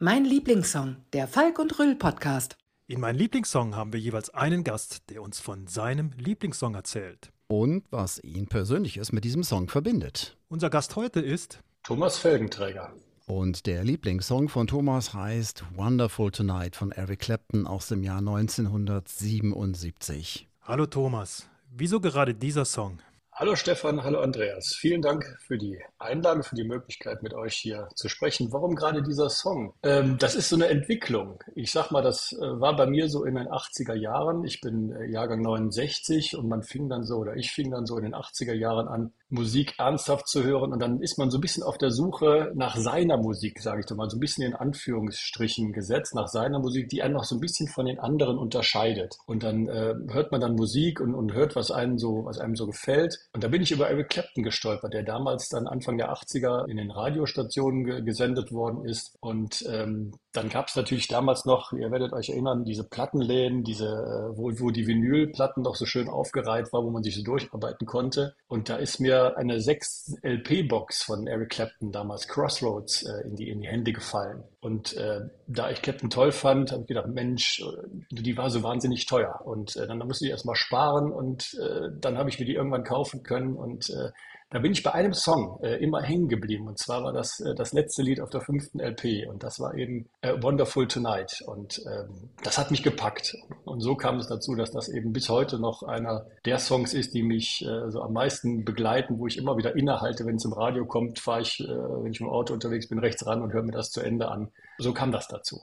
Mein Lieblingssong, der Falk und Rüll Podcast. In meinem Lieblingssong haben wir jeweils einen Gast, der uns von seinem Lieblingssong erzählt. Und was ihn persönliches mit diesem Song verbindet. Unser Gast heute ist Thomas Felgenträger. Und der Lieblingssong von Thomas heißt Wonderful Tonight von Eric Clapton aus dem Jahr 1977. Hallo Thomas, wieso gerade dieser Song? Hallo Stefan, hallo Andreas. Vielen Dank für die Einladung, für die Möglichkeit, mit euch hier zu sprechen. Warum gerade dieser Song? Ähm, das ist so eine Entwicklung. Ich sag mal, das äh, war bei mir so in den 80er Jahren. Ich bin äh, Jahrgang 69 und man fing dann so, oder ich fing dann so in den 80er Jahren an, Musik ernsthaft zu hören. Und dann ist man so ein bisschen auf der Suche nach seiner Musik, sage ich doch mal, so ein bisschen in Anführungsstrichen gesetzt, nach seiner Musik, die einen noch so ein bisschen von den anderen unterscheidet. Und dann äh, hört man dann Musik und, und hört, was einem so, was einem so gefällt. Und da bin ich über Eric Clapton gestolpert, der damals dann Anfang der 80er in den Radiostationen ge gesendet worden ist. Und ähm, dann gab es natürlich damals noch, ihr werdet euch erinnern, diese Plattenläden, diese, äh, wo, wo die Vinylplatten noch so schön aufgereiht war, wo man sich so durcharbeiten konnte. Und da ist mir eine 6 LP-Box von Eric Clapton, damals Crossroads, äh, in, die, in die Hände gefallen. Und äh, da ich Clapton toll fand, habe ich gedacht, Mensch, äh, die war so wahnsinnig teuer. Und äh, dann, dann musste ich erstmal sparen und äh, dann habe ich mir die irgendwann kaufen können. Und äh, da bin ich bei einem Song äh, immer hängen geblieben. Und zwar war das äh, das letzte Lied auf der fünften LP. Und das war eben äh, Wonderful Tonight. Und ähm, das hat mich gepackt. Und so kam es dazu, dass das eben bis heute noch einer der Songs ist, die mich äh, so am meisten begleiten, wo ich immer wieder innehalte, wenn es im Radio kommt, fahre ich, äh, wenn ich im Auto unterwegs bin, rechts ran und höre mir das zu Ende an. So kam das dazu.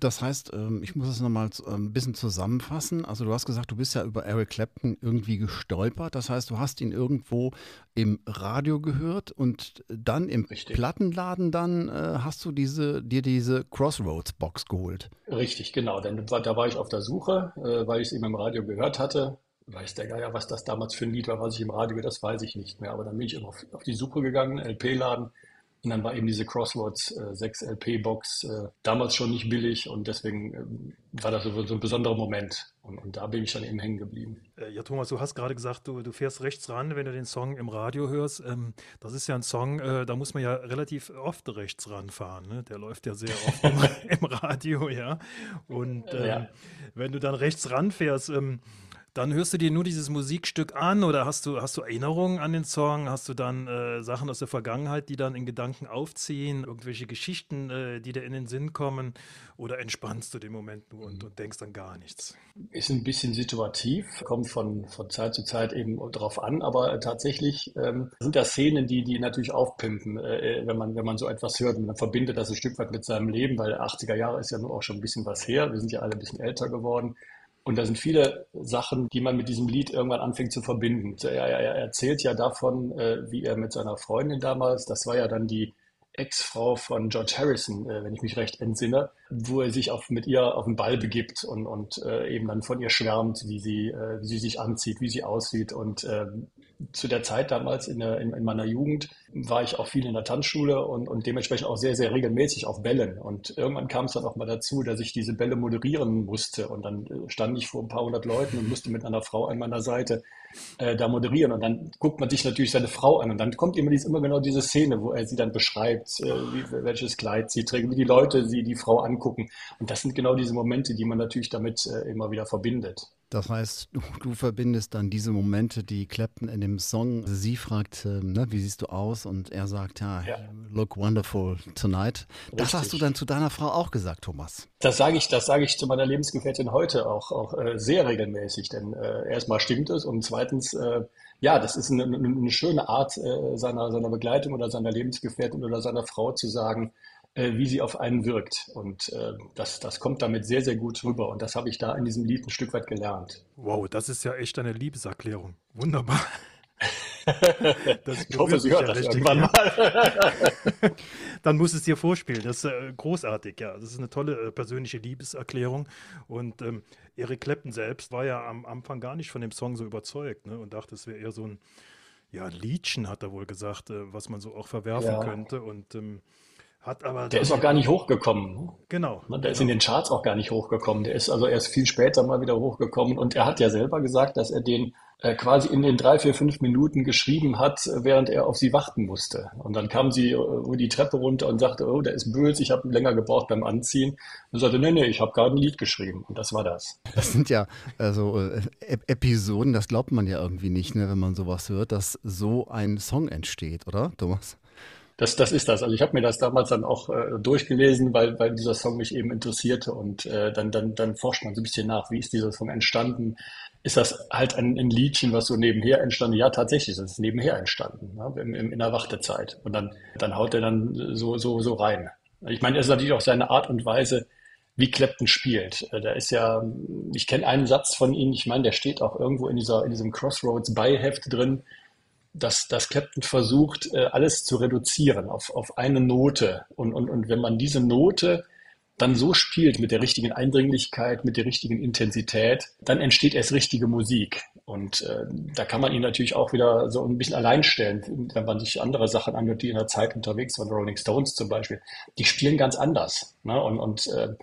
Das heißt, ähm, ich muss es nochmal ähm, ein bisschen zusammenfassen. Also du hast gesagt, du bist ja über Eric Clapton irgendwie gestolpert. Das heißt, du hast ihn irgendwo im Radio gehört und dann im Richtig. Plattenladen dann äh, hast du diese, dir diese Crossroads-Box geholt. Richtig, genau. Denn da war ich auf der Suche, äh, weil ich es eben im Radio gehört hatte. Weiß der Geier, was das damals für ein Lied war, was ich im Radio, das weiß ich nicht mehr. Aber dann bin ich immer auf, auf die Suche gegangen, LP-Laden und dann war eben diese Crossroads äh, 6 LP-Box äh, damals schon nicht billig und deswegen äh, war das so, so, ein besonderer Moment. Und, und, da bin ich dann eben hängen geblieben. Äh, ja, Thomas, du hast gerade gesagt, du, du, fährst rechts ran, wenn du den Song im Radio hörst. Ähm, das ist ja ein Song, äh, da muss man ja relativ oft rechts ranfahren. Ne? Der läuft ja sehr oft im, im, Radio, ja. Und ähm, ja. wenn du dann rechts ranfährst, ähm, dann hörst du dir nur dieses Musikstück an oder hast du, hast du Erinnerungen an den Song? Hast du dann äh, Sachen aus der Vergangenheit, die dann in Gedanken aufziehen? Irgendwelche Geschichten, äh, die dir in den Sinn kommen? Oder entspannst du den Moment nur und, und, denkst an gar nichts? Ist ein bisschen situativ, kommt von, von Zeit zu Zeit eben drauf an, aber äh, tatsächlich ähm, sind das Szenen, die, die natürlich aufpimpen, äh, wenn, man, wenn man so etwas hört. Und man verbindet das ein Stück weit mit seinem Leben, weil 80er Jahre ist ja nur auch schon ein bisschen was her. Wir sind ja alle ein bisschen älter geworden. Und da sind viele Sachen, die man mit diesem Lied irgendwann anfängt zu verbinden. Er, er erzählt ja davon, äh, wie er mit seiner Freundin damals, das war ja dann die Ex-Frau von George Harrison, äh, wenn ich mich recht entsinne, wo er sich auf, mit ihr auf den Ball begibt und, und äh, eben dann von ihr schwärmt, wie sie, äh, wie sie sich anzieht, wie sie aussieht. Und ähm, zu der Zeit damals in, der, in, in, meiner Jugend war ich auch viel in der Tanzschule und, und dementsprechend auch sehr, sehr regelmäßig auf Bällen. Und irgendwann kam es dann auch mal dazu, dass ich diese Bälle moderieren musste. Und dann äh, stand ich vor ein paar hundert Leuten und musste mit einer Frau an meiner Seite äh, da moderieren. Und dann guckt man sich natürlich seine Frau an. Und dann kommt immer, dies, immer genau diese Szene, wo er sie dann beschreibt, äh, wie, welches Kleid sie trägt, wie die Leute sie die Frau angucken. Und das sind genau diese Momente, die man natürlich damit äh, immer wieder verbindet. Das heißt, du, du, verbindest dann diese Momente, die Clapton in dem Song, sie fragt, äh, ne, wie siehst du aus? Und er sagt, ja, ja. look wonderful tonight. Richtig. Das hast du dann zu deiner Frau auch gesagt, Thomas. Das sage ich, das sage ich zu meiner Lebensgefährtin heute auch, auch äh, sehr regelmäßig. Denn äh, erstmal stimmt es und zweitens, äh, ja, das ist eine, eine schöne Art äh, seiner, seiner Begleitung oder seiner Lebensgefährtin oder seiner Frau zu sagen, äh, wie sie auf einen wirkt. Und äh, das, das kommt damit sehr, sehr gut rüber. Und das habe ich da in diesem Lied ein Stück weit gelernt. Wow, das ist ja echt eine Liebeserklärung. Wunderbar. ich hoffe, sie hört ja das richtig, irgendwann ja. mal. Dann muss es dir vorspielen. Das ist äh, großartig, ja. Das ist eine tolle äh, persönliche Liebeserklärung. Und ähm, Eric Clapton selbst war ja am Anfang gar nicht von dem Song so überzeugt ne? und dachte, es wäre eher so ein ja, Liedchen, hat er wohl gesagt, äh, was man so auch verwerfen ja. könnte. Und ähm, hat aber. Der ist auch gar nicht hochgekommen. Ne? Genau. Der genau. ist in den Charts auch gar nicht hochgekommen. Der ist also erst viel später mal wieder hochgekommen. Und er hat ja selber gesagt, dass er den äh, quasi in den drei, vier, fünf Minuten geschrieben hat, während er auf sie warten musste. Und dann kam sie äh, die Treppe runter und sagte, oh, der ist böse, ich habe länger gebraucht beim Anziehen. Und sagte, nee, nee, ich habe gerade ein Lied geschrieben. Und das war das. Das sind ja also äh, Episoden, das glaubt man ja irgendwie nicht, ne, wenn man sowas hört, dass so ein Song entsteht, oder, Thomas? Das, das ist das. Also ich habe mir das damals dann auch äh, durchgelesen, weil, weil dieser Song mich eben interessierte und äh, dann, dann, dann forscht man so ein bisschen nach, wie ist dieser Song entstanden? Ist das halt ein, ein Liedchen, was so nebenher entstanden? Ja, tatsächlich, das ist nebenher entstanden, ne? im, im, in der Wartezeit. Und dann, dann haut er dann so, so, so rein. Ich meine, es ist natürlich auch seine Art und Weise, wie Clapton spielt. Äh, da ist ja, ich kenne einen Satz von ihm, ich meine, der steht auch irgendwo in dieser, in diesem Crossroads Beiheft drin dass, dass Clapton versucht, äh, alles zu reduzieren auf, auf eine Note. Und, und, und wenn man diese Note dann so spielt mit der richtigen Eindringlichkeit, mit der richtigen Intensität, dann entsteht erst richtige Musik. Und äh, da kann man ihn natürlich auch wieder so ein bisschen allein stellen, wenn man sich andere Sachen anhört, die in der Zeit unterwegs waren, Rolling Stones zum Beispiel. Die spielen ganz anders. Ne? Und, und äh,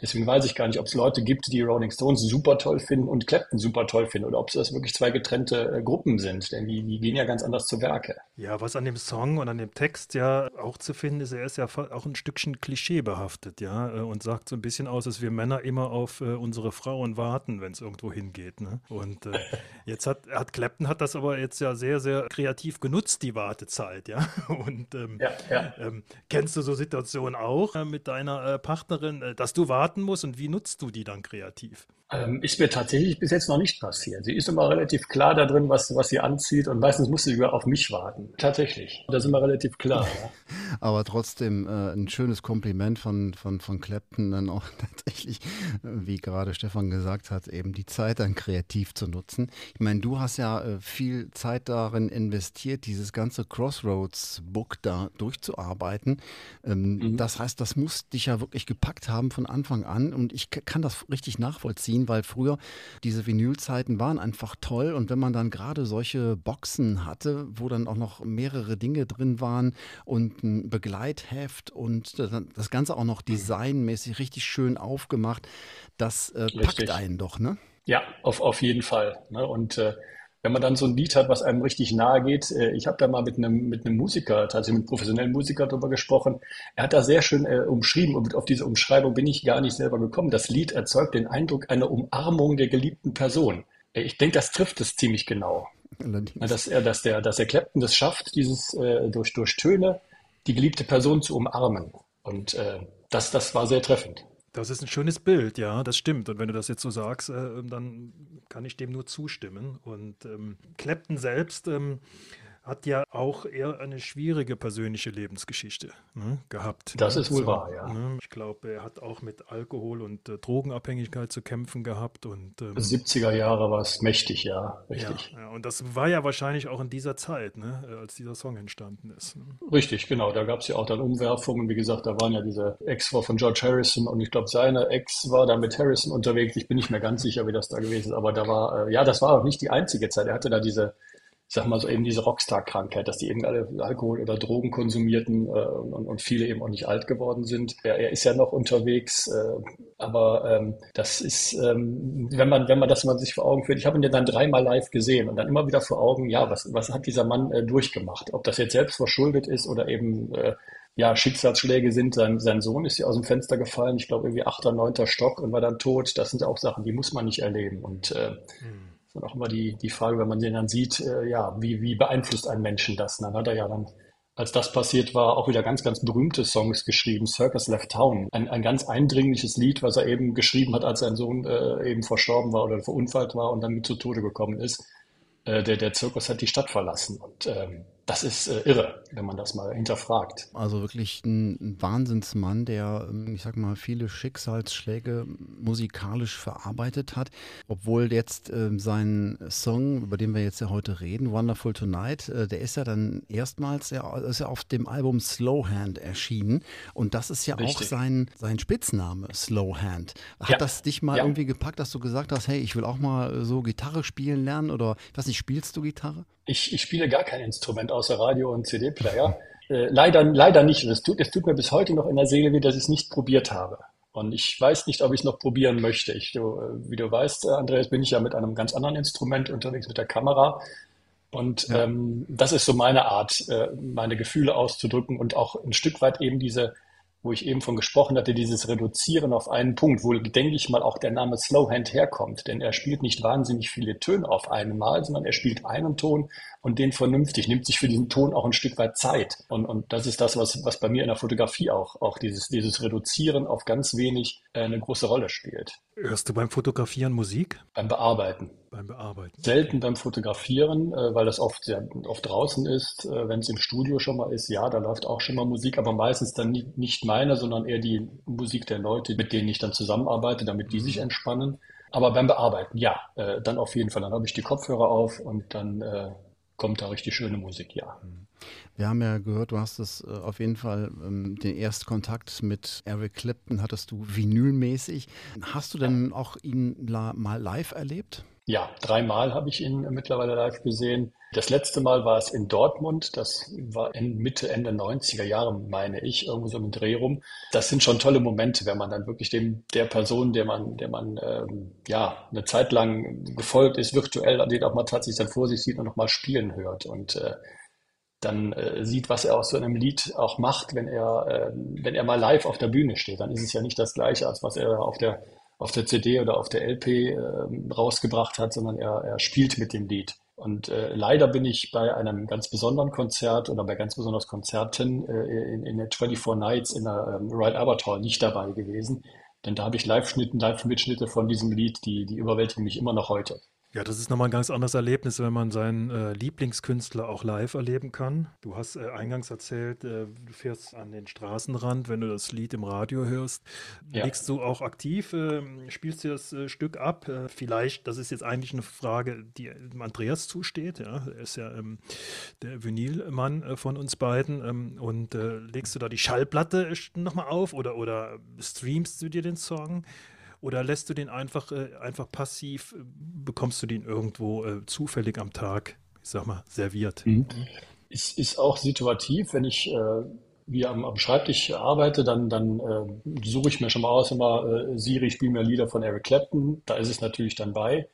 Deswegen weiß ich gar nicht, ob es Leute gibt, die Rolling Stones super toll finden und Clapton super toll finden oder ob es das wirklich zwei getrennte äh, Gruppen sind, denn die, die gehen ja ganz anders zu Werke. Ja, was an dem Song und an dem Text ja auch zu finden ist, er ist ja auch ein Stückchen klischeebehaftet, ja, äh, und sagt so ein bisschen aus, dass wir Männer immer auf äh, unsere Frauen warten, wenn es irgendwo hingeht. Ne? Und äh, jetzt hat, hat Clapton hat das aber jetzt ja sehr, sehr kreativ genutzt, die Wartezeit, ja. Und ähm, ja, ja. Ähm, kennst du so Situationen auch äh, mit deiner äh, Partnerin, dass du wartest? Warten muss und wie nutzt du die dann kreativ? Ähm, ist mir tatsächlich bis jetzt noch nicht passiert. Sie ist immer relativ klar da drin, was, was sie anzieht und meistens muss sie sogar auf mich warten. Tatsächlich. Das ist immer relativ klar. Ja. Aber trotzdem äh, ein schönes Kompliment von, von, von Clapton dann auch tatsächlich, wie gerade Stefan gesagt hat, eben die Zeit dann kreativ zu nutzen. Ich meine, du hast ja äh, viel Zeit darin investiert, dieses ganze Crossroads-Book da durchzuarbeiten. Ähm, mhm. Das heißt, das muss dich ja wirklich gepackt haben von Anfang an und ich kann das richtig nachvollziehen ziehen, weil früher diese Vinylzeiten waren einfach toll und wenn man dann gerade solche Boxen hatte, wo dann auch noch mehrere Dinge drin waren und ein Begleitheft und das Ganze auch noch designmäßig richtig schön aufgemacht, das äh, packt einen doch, ne? Ja, auf, auf jeden Fall. Ne? Und äh, wenn man dann so ein Lied hat, was einem richtig nahe geht, äh, ich habe da mal mit einem, mit einem Musiker, tatsächlich mit einem professionellen Musiker darüber gesprochen, er hat da sehr schön äh, umschrieben und auf diese Umschreibung bin ich gar nicht selber gekommen. Das Lied erzeugt den Eindruck einer Umarmung der geliebten Person. Äh, ich denke, das trifft es ziemlich genau. Dass, er, dass, der, dass der Clapton das schafft, dieses äh, durch, durch Töne die geliebte Person zu umarmen. Und äh, das, das war sehr treffend. Das ist ein schönes Bild, ja, das stimmt. Und wenn du das jetzt so sagst, äh, dann kann ich dem nur zustimmen. Und ähm, Clapton selbst ähm, hat ja auch eher eine schwierige persönliche Lebensgeschichte ne, gehabt. Das ist wohl so, wahr, ja. Ne? Ich glaube, er hat auch mit Alkohol und äh, Drogenabhängigkeit zu kämpfen gehabt. Und, ähm, 70er Jahre war es mächtig, ja, richtig. Ja, ja, und das war ja wahrscheinlich auch in dieser Zeit, ne, äh, als dieser Song entstanden ist. Ne? Richtig, genau. Da gab es ja auch dann Umwerfungen. Wie gesagt, da waren ja diese Ex-Frau von George Harrison und ich glaube, seine Ex war da mit Harrison unterwegs. Ich bin nicht mehr ganz sicher, wie das da gewesen ist, aber da war, äh, ja, das war auch nicht die einzige Zeit. Er hatte da diese ich sag mal so eben diese Rockstar-Krankheit, dass die eben alle Alkohol oder Drogen konsumierten äh, und, und, viele eben auch nicht alt geworden sind. Er, er ist ja noch unterwegs, äh, aber ähm, das ist, ähm, wenn man wenn man das mal sich vor Augen führt, ich habe ihn ja dann dreimal live gesehen und dann immer wieder vor Augen, ja, was was hat dieser Mann äh, durchgemacht? Ob das jetzt selbst verschuldet ist oder eben äh, ja, Schicksalsschläge sind, sein, sein Sohn ist ja aus dem Fenster gefallen, ich glaube irgendwie achter, neunter Stock und war dann tot. Das sind auch Sachen, die muss man nicht erleben. Und äh, hm ist auch immer die, die Frage, wenn man den dann sieht, äh, ja, wie, wie beeinflusst einen Menschen das? Und dann hat er ja dann, als das passiert war, auch wieder ganz, ganz berühmte Songs geschrieben. Circus Left Town, ein, ein ganz eindringliches Lied, was er eben geschrieben hat, als sein Sohn äh, eben verstorben war oder verunfallt war und dann mit zu Tode gekommen ist. Äh, der, der Zirkus hat die Stadt verlassen. Und ähm, das ist äh, irre, wenn man das mal hinterfragt. Also wirklich ein, Wahnsinnsmann, der, ähm, ich sag mal, viele Schicksalsschläge musikalisch verarbeitet hat. Obwohl jetzt äh, sein Song, über den wir jetzt ja heute reden, Wonderful Tonight, äh, der ist ja dann erstmals ja, ist ja auf dem Album Slowhand erschienen. Und das ist ja Richtig. auch sein, sein Spitzname, Slowhand. Hat ja. das dich mal ja. irgendwie gepackt, dass du gesagt hast, hey, ich will auch mal so Gitarre spielen lernen? Oder was nicht, spielst du Gitarre? Ich, ich spiele gar kein Instrument außer Radio und CD-Player. Äh, leider, leider nicht. es tut, es tut mir bis heute noch in der Seele weh, dass ich es nicht probiert habe. Und ich weiß nicht, ob ich es noch probieren möchte. Ich, du, wie du weißt, äh, Andreas, bin ich ja mit einem ganz anderen Instrument unterwegs, mit der Kamera. Und ja. ähm, das ist so meine Art, äh, meine Gefühle auszudrücken und auch ein Stück weit eben diese wo ich eben von gesprochen hatte, dieses Reduzieren auf einen Punkt, wo, denke ich mal, auch der Name Slowhand herkommt. Denn er spielt nicht wahnsinnig viele Töne auf einmal, sondern er spielt einen Ton und den vernünftig, nimmt sich für diesen Ton auch ein Stück weit Zeit. Und, und das ist das, was, was bei mir in der Fotografie auch, auch dieses, dieses Reduzieren auf ganz wenig äh, eine große Rolle spielt. Hörst du beim Fotografieren Musik? Beim Bearbeiten. Beim Bearbeiten. Selten beim Fotografieren, äh, weil das oft sehr oft draußen ist. Äh, Wenn es im Studio schon mal ist, ja, da läuft auch schon mal Musik, aber meistens dann nicht meine, sondern eher die Musik der Leute, mit denen ich dann zusammenarbeite, damit die sich mhm. entspannen. Aber beim Bearbeiten, ja, äh, dann auf jeden Fall. Dann habe ich die Kopfhörer auf und dann kommt da richtig schöne Musik, ja. Mhm. Wir haben ja gehört, du hast es äh, auf jeden Fall ähm, den Erstkontakt mit Eric Clapton hattest du vinylmäßig. Hast du denn auch ihn mal live erlebt? Ja, dreimal habe ich ihn mittlerweile live gesehen. Das letzte Mal war es in Dortmund. Das war in Mitte, Ende 90er Jahre, meine ich, irgendwo so im Dreh rum. Das sind schon tolle Momente, wenn man dann wirklich dem, der Person, der man, der man, ähm, ja, eine Zeit lang gefolgt ist, virtuell, den auch mal tatsächlich dann vor sich sieht und nochmal spielen hört. Und äh, dann äh, sieht, was er aus so einem Lied auch macht, wenn er, äh, wenn er mal live auf der Bühne steht. Dann ist es ja nicht das Gleiche, als was er auf der auf der CD oder auf der LP äh, rausgebracht hat, sondern er, er spielt mit dem Lied. Und äh, leider bin ich bei einem ganz besonderen Konzert oder bei ganz besonders Konzerten äh, in, in der 24 Nights in der ähm, Royal Albert Hall nicht dabei gewesen. Denn da habe ich Live-Schnitte, Live-Mitschnitte von diesem Lied, die, die überwältigen mich immer noch heute. Ja, das ist nochmal ein ganz anderes Erlebnis, wenn man seinen äh, Lieblingskünstler auch live erleben kann. Du hast äh, eingangs erzählt, äh, du fährst an den Straßenrand, wenn du das Lied im Radio hörst. Ja. Legst du auch aktiv, ähm, spielst du das äh, Stück ab? Äh, vielleicht, das ist jetzt eigentlich eine Frage, die Andreas zusteht. Ja? Er ist ja ähm, der Vinylmann äh, von uns beiden. Ähm, und legst du da die Schallplatte nochmal auf oder, oder streamst du dir den Song? Oder lässt du den einfach, äh, einfach passiv, äh, bekommst du den irgendwo äh, zufällig am Tag, ich sag mal, serviert? Mhm. Ist, ist auch situativ, wenn ich äh, wie am, am Schreibtisch arbeite, dann, dann äh, suche ich mir schon mal aus, immer äh, Siri, spiel mir Lieder von Eric Clapton, da ist es natürlich dann bei.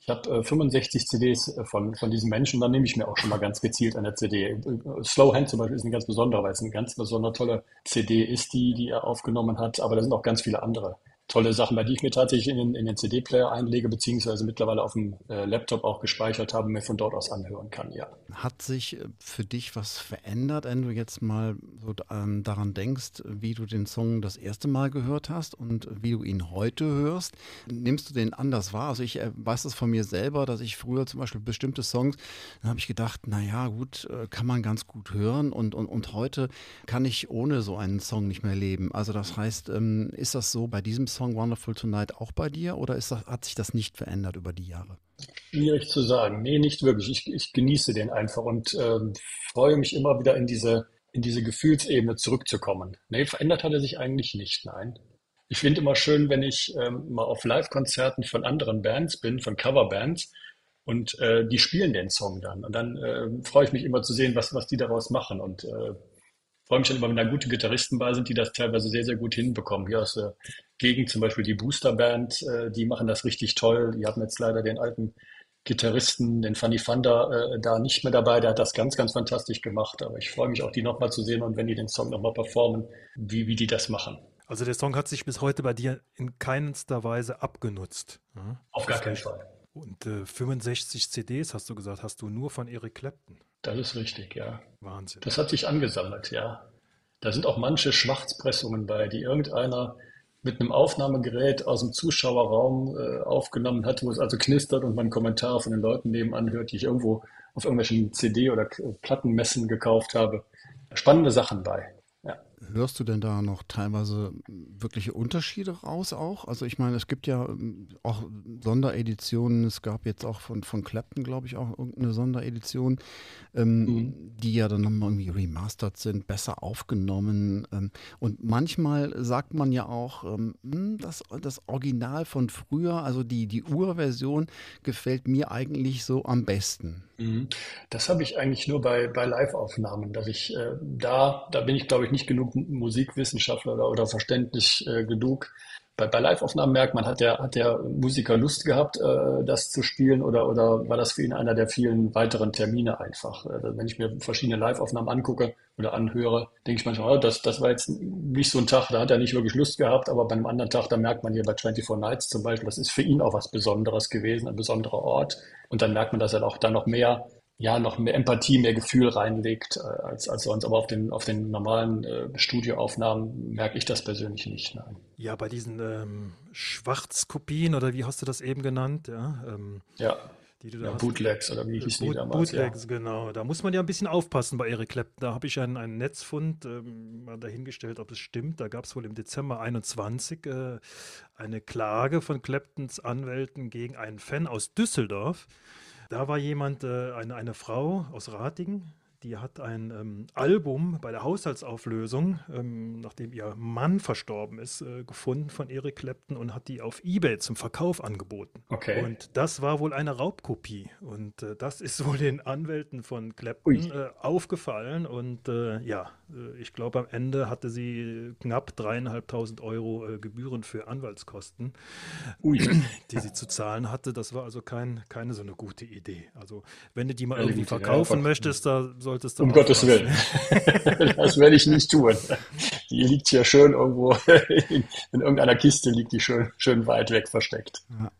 Ich habe äh, 65 CDs von, von diesem Menschen, dann nehme ich mir auch schon mal ganz gezielt eine CD. Slow Hand zum Beispiel ist eine ganz besondere, weil es eine ganz besonders tolle CD ist, die, die er aufgenommen hat, aber da sind auch ganz viele andere tolle Sachen, bei die ich mir tatsächlich in den, in den CD-Player einlege, beziehungsweise mittlerweile auf dem äh, Laptop auch gespeichert habe, mir von dort aus anhören kann, ja. Hat sich äh, für dich was verändert, wenn du jetzt mal so ähm, daran denkst, wie du den Song das erste Mal gehört hast und wie du ihn heute hörst? Nimmst du den anders wahr? Also ich äh, weiß das von mir selber, dass ich früher zum Beispiel bestimmte Songs, dann habe ich gedacht, naja, gut, äh, kann man ganz gut hören und, und, und heute kann ich ohne so einen Song nicht mehr leben. Also das heißt, ähm, ist das so bei diesem Song Wonderful Tonight auch bei dir oder ist das, hat sich das nicht verändert über die Jahre? Schwierig zu sagen. Nee, nicht wirklich. Ich, ich genieße den einfach und äh, freue mich immer wieder in diese, in diese Gefühlsebene zurückzukommen. Nee, verändert hat er sich eigentlich nicht, nein. Ich finde immer schön, wenn ich ähm, mal auf Live-Konzerten von anderen Bands bin, von Coverbands, und äh, die spielen den Song dann. Und dann äh, freue ich mich immer zu sehen, was, was die daraus machen. Und äh, freue mich dann immer, wenn da gute Gitarristen bei sind, die das teilweise sehr, sehr gut hinbekommen. Hier aus der Gegend zum Beispiel die Booster Band, äh, die machen das richtig toll. Die haben jetzt leider den alten Gitarristen, den Fanny Fanda, äh, da nicht mehr dabei. Der hat das ganz, ganz fantastisch gemacht. Aber ich freue mich auch, die nochmal zu sehen und wenn die den Song nochmal performen, wie, wie die das machen. Also der Song hat sich bis heute bei dir in keinster Weise abgenutzt. Ja? Auf gar keinen Fall. Und äh, 65 CDs, hast du gesagt, hast du nur von Eric Clapton. Das ist richtig, ja. Wahnsinn. Das hat sich angesammelt, ja. Da sind auch manche Schwarzpressungen bei, die irgendeiner mit einem Aufnahmegerät aus dem Zuschauerraum äh, aufgenommen hat, wo es also knistert und man Kommentare von den Leuten nebenan hört, die ich irgendwo auf irgendwelchen CD- oder Plattenmessen gekauft habe. Spannende Sachen bei. Hörst du denn da noch teilweise wirkliche Unterschiede raus auch? Also ich meine, es gibt ja ähm, auch Sondereditionen, es gab jetzt auch von, von Clapton, glaube ich, auch irgendeine Sonderedition, ähm, mhm. die ja dann nochmal irgendwie remastered sind, besser aufgenommen. Ähm, und manchmal sagt man ja auch, ähm, hm, das, das Original von früher, also die, die Urversion, gefällt mir eigentlich so am besten. Mhm. Das habe ich eigentlich nur bei, bei Live-Aufnahmen, dass ich äh, da, da bin ich glaube ich nicht genug Musikwissenschaftler oder, oder verständlich äh, genug. Bei, bei Live-Aufnahmen merkt man, hat der, hat der Musiker Lust gehabt, äh, das zu spielen oder, oder war das für ihn einer der vielen weiteren Termine einfach? Äh, wenn ich mir verschiedene Live-Aufnahmen angucke oder anhöre, denke ich manchmal, oh, das, das war jetzt nicht so ein Tag, da hat er nicht wirklich Lust gehabt, aber bei einem anderen Tag, da merkt man hier bei 24 Nights zum Beispiel, das ist für ihn auch was Besonderes gewesen, ein besonderer Ort. Und dann merkt man, dass er auch da noch mehr, ja, noch mehr Empathie, mehr Gefühl reinlegt äh, als, als sonst. Aber auf den, auf den normalen äh, Studioaufnahmen merke ich das persönlich nicht. Nein. Ja, bei diesen ähm, Schwarzkopien oder wie hast du das eben genannt? Ja. Ähm, ja. Die du da ja, Bootlegs oder wie hieß Boot, die damals? Bootlegs, ja. genau. Da muss man ja ein bisschen aufpassen bei Eric Clapton. Da habe ich einen, einen Netzfund ähm, mal dahingestellt, ob es stimmt. Da gab es wohl im Dezember 21 äh, eine Klage von Claptons Anwälten gegen einen Fan aus Düsseldorf. Da war jemand, äh, eine, eine Frau aus Ratingen, die hat ein ähm, Album bei der Haushaltsauflösung, ähm, nachdem ihr Mann verstorben ist, äh, gefunden von Eric Clapton und hat die auf Ebay zum Verkauf angeboten. Okay. Und das war wohl eine Raubkopie. Und äh, das ist wohl den Anwälten von Clapton äh, aufgefallen. Und äh, ja, ich glaube, am Ende hatte sie knapp dreieinhalbtausend Euro äh, Gebühren für Anwaltskosten, Ui. die sie zu zahlen hatte. Das war also kein, keine so eine gute Idee. Also, wenn du die mal irgendwie verkaufen ja, möchtest, da soll solltest du. Um Gottes Willen. das werde ich nicht tun. Die liegt hier schön irgendwo in, in, irgendeiner Kiste, liegt die schön, schön weit weg versteckt. Ja.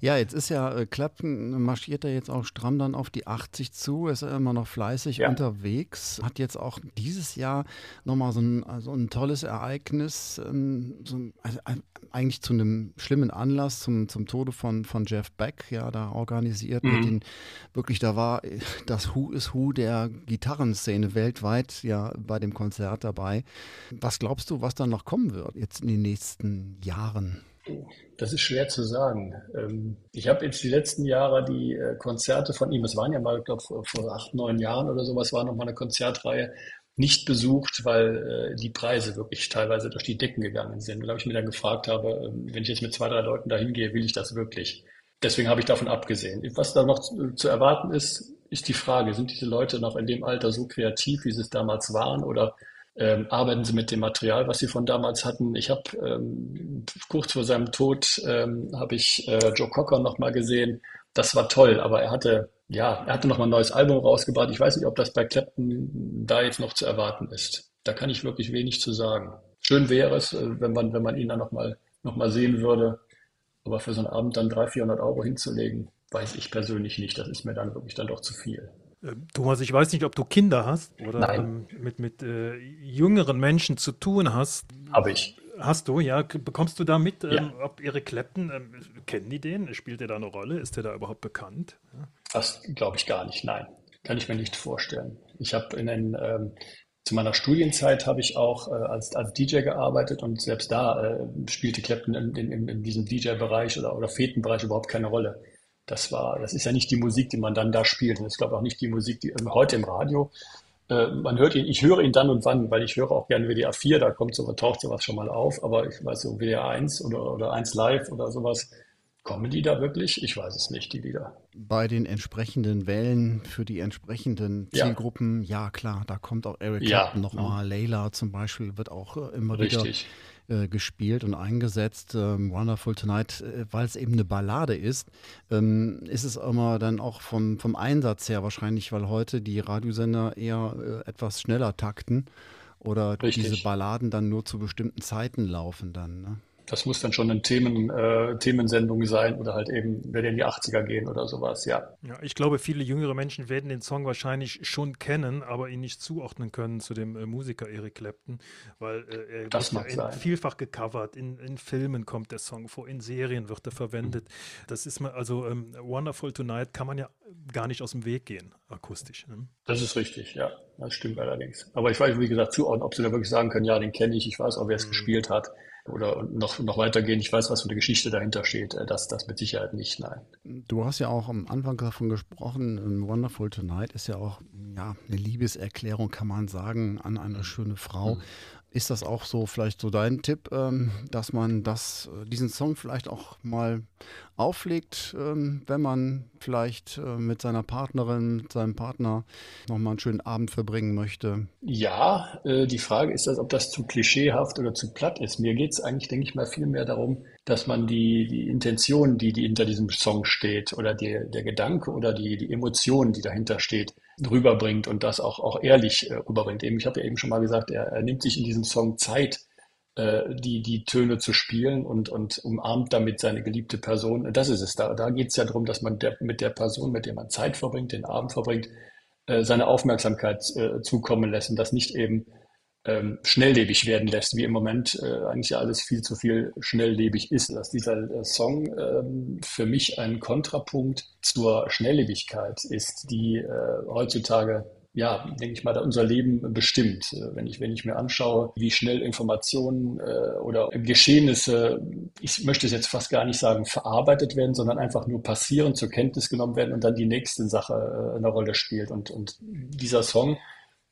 Ja, jetzt ist ja äh, Clapton, marschiert er jetzt auch stramm dann auf die 80 zu, ist er immer noch fleißig ja. unterwegs, hat jetzt auch dieses Jahr nochmal so ein, also ein tolles Ereignis, ähm, so, also eigentlich zu einem schlimmen Anlass, zum, zum Tode von, von Jeff Beck, ja, da organisiert mhm. mit den, wirklich, da war das Who is Who der Gitarrenszene weltweit ja bei dem Konzert dabei. Was glaubst du, was dann noch kommen wird jetzt in den nächsten Jahren? Das ist schwer zu sagen. Ähm, ich habe jetzt die letzten Jahre die äh, Konzerte von ihm, es waren ja mal, ich glaube, vor acht, neun Jahren oder sowas, war noch mal eine Konzertreihe, nicht besucht, weil äh, die Preise wirklich teilweise durch die Decken gegangen sind. Und da habe ich mir dann gefragt habe, ähm, wenn ich jetzt mit zwei, drei Leuten dahin gehe, will ich das wirklich? Deswegen habe ich davon abgesehen. Was da noch zu, zu erwarten ist, ist die Frage, sind diese Leute noch in dem Alter so kreativ, wie sie es damals waren, oder ähm, arbeiten Sie mit dem Material, was Sie von damals hatten. Ich habe ähm, kurz vor seinem Tod ähm, habe ich äh, Joe Cocker noch mal gesehen. Das war toll, aber er hatte ja, er hatte noch mal ein neues Album rausgebracht. Ich weiß nicht, ob das bei Clapton da jetzt noch zu erwarten ist. Da kann ich wirklich wenig zu sagen. Schön wäre es, äh, wenn man wenn man ihn dann noch mal noch mal sehen würde. Aber für so einen Abend dann 300, 400 Euro hinzulegen, weiß ich persönlich nicht. Das ist mir dann wirklich dann doch zu viel. Ähm, Thomas, ich weiß nicht, ob du Kinder hast oder ähm, mit, mit äh, jüngeren Menschen zu tun hast. Habe ich. Hast du, ja. Bekommst du da mit, ähm, ja. ob Eric Clapton, ähm, kennen die den? Spielt der da eine Rolle? Ist der da überhaupt bekannt? Ja. Das glaube ich gar nicht, nein. Kann ich mir nicht vorstellen. Ich habe in den, ähm, zu meiner Studienzeit habe ich auch äh, als, als DJ gearbeitet und selbst da äh, spielte Clapton in, in, in diesem DJ-Bereich oder, oder Fetenbereich überhaupt keine Rolle. Das war, das ist ja nicht die Musik, die man dann da spielt. Und das ist, glaube ich, auch nicht die Musik, die heute im Radio. Äh, man hört ihn, ich höre ihn dann und wann, weil ich höre auch gerne WDR 4, da kommt so, taucht sowas schon mal auf, aber ich weiß so, WDR 1 oder, oder 1 Live oder sowas, Kommen die da wirklich? Ich weiß es nicht, die Lieder. Bei den entsprechenden Wellen für die entsprechenden Zielgruppen, ja, ja klar, da kommt auch Eric Clapton ja, nochmal. Ja. Layla zum Beispiel wird auch äh, immer Richtig. wieder äh, gespielt und eingesetzt. Ähm, Wonderful Tonight, äh, weil es eben eine Ballade ist, ähm, ist es immer dann auch vom, vom Einsatz her wahrscheinlich, weil heute die Radiosender eher äh, etwas schneller takten oder Richtig. diese Balladen dann nur zu bestimmten Zeiten laufen dann. Ne? Das muss dann schon eine Themen, äh, Themensendung sein oder halt eben, wenn in die 80er gehen oder sowas, ja. Ja, ich glaube, viele jüngere Menschen werden den Song wahrscheinlich schon kennen, aber ihn nicht zuordnen können zu dem äh, Musiker Eric Clapton, weil äh, er das wird ja vielfach gecovert. In, in, Filmen kommt der Song vor, in Serien wird er verwendet. Mhm. Das ist mal, also ähm, Wonderful Tonight kann man ja gar nicht aus dem Weg gehen, akustisch. Ne? Das ist richtig, ja. Das stimmt allerdings. Aber ich weiß, wie gesagt, zuordnen, ob sie da wirklich sagen können, ja, den kenne ich, ich weiß auch, wer es mhm. gespielt hat oder noch, noch weitergehen, ich weiß, was für eine Geschichte dahinter steht. Äh, das, das mit Sicherheit nicht, nein. Du hast ja auch am Anfang davon gesprochen, Wonderful Tonight ist ja auch ja, eine Liebeserklärung, kann man sagen, an eine schöne Frau. Mhm. Ist das auch so vielleicht so dein Tipp, ähm, dass man das, äh, diesen Song vielleicht auch mal auflegt, ähm, wenn man vielleicht äh, mit seiner Partnerin, mit seinem Partner nochmal einen schönen Abend verbringen möchte? Ja, äh, die Frage ist, ob das zu klischeehaft oder zu platt ist. Mir geht es eigentlich, denke ich mal, viel mehr darum, dass man die, die Intention, die, die hinter diesem Song steht, oder die, der Gedanke oder die, die Emotion, die dahinter steht, rüberbringt und das auch, auch ehrlich äh, rüberbringt. Eben, ich habe ja eben schon mal gesagt, er, er nimmt sich in diesem Song Zeit, äh, die, die Töne zu spielen und, und umarmt damit seine geliebte Person. Das ist es. Da, da geht es ja darum, dass man der, mit der Person, mit der man Zeit verbringt, den Abend verbringt, äh, seine Aufmerksamkeit äh, zukommen lässt und das nicht eben ähm, schnelllebig werden lässt, wie im Moment äh, eigentlich alles viel zu viel schnelllebig ist. Dass dieser äh, Song ähm, für mich ein Kontrapunkt zur Schnelllebigkeit ist, die äh, heutzutage ja, denke ich mal, da unser Leben bestimmt. Äh, wenn ich, wenn ich mir anschaue, wie schnell Informationen äh, oder Geschehnisse, ich möchte es jetzt fast gar nicht sagen, verarbeitet werden, sondern einfach nur passieren, zur Kenntnis genommen werden und dann die nächste Sache äh, eine Rolle spielt. Und, und dieser Song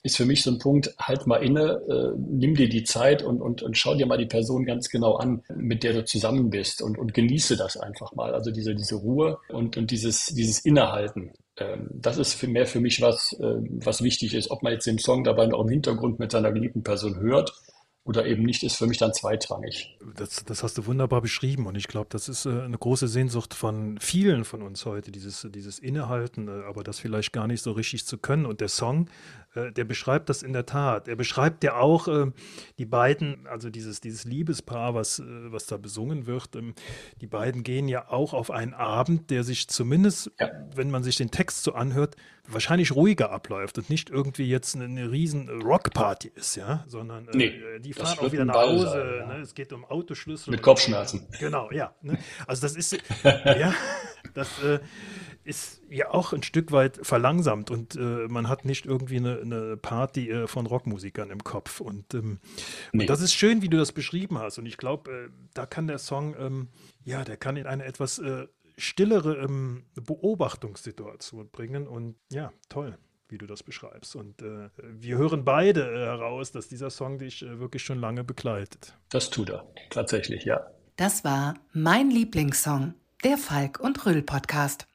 ist für mich so ein Punkt, halt mal inne, äh, nimm dir die Zeit und, und, und schau dir mal die Person ganz genau an, mit der du zusammen bist und, und genieße das einfach mal. Also diese, diese Ruhe und, und dieses, dieses Innehalten. Ähm, das ist für mehr für mich was, äh, was wichtig ist. Ob man jetzt den Song dabei noch im Hintergrund mit seiner geliebten Person hört oder eben nicht, ist für mich dann zweitrangig. Das, das hast du wunderbar beschrieben und ich glaube, das ist äh, eine große Sehnsucht von vielen von uns heute, dieses, dieses Innehalten, äh, aber das vielleicht gar nicht so richtig zu können. Und der Song, der beschreibt das in der Tat. Er beschreibt ja auch äh, die beiden, also dieses, dieses Liebespaar, was, äh, was da besungen wird. Ähm, die beiden gehen ja auch auf einen Abend, der sich zumindest, ja. wenn man sich den Text so anhört, wahrscheinlich ruhiger abläuft und nicht irgendwie jetzt eine, eine riesen Rockparty ist, ja, sondern äh, nee, die fahren auch wieder nach Hause. Sein, ja. ne? Es geht um Autoschlüssel. Mit Kopfschmerzen. Genau, ja. Ne? Also das ist, ja, das äh, ist ja auch ein Stück weit verlangsamt und äh, man hat nicht irgendwie eine, eine Party äh, von Rockmusikern im Kopf. Und, ähm, nee. und, das ist schön, wie du das beschrieben hast. Und ich glaube, äh, da kann der Song, ähm, ja, der kann in eine etwas äh, stillere ähm, Beobachtungssituation bringen. Und ja, toll wie du das beschreibst. Und äh, wir hören beide äh, heraus, dass dieser Song dich äh, wirklich schon lange begleitet. Das tut er, tatsächlich, ja. Das war mein Lieblingssong, der Falk und Röll Podcast.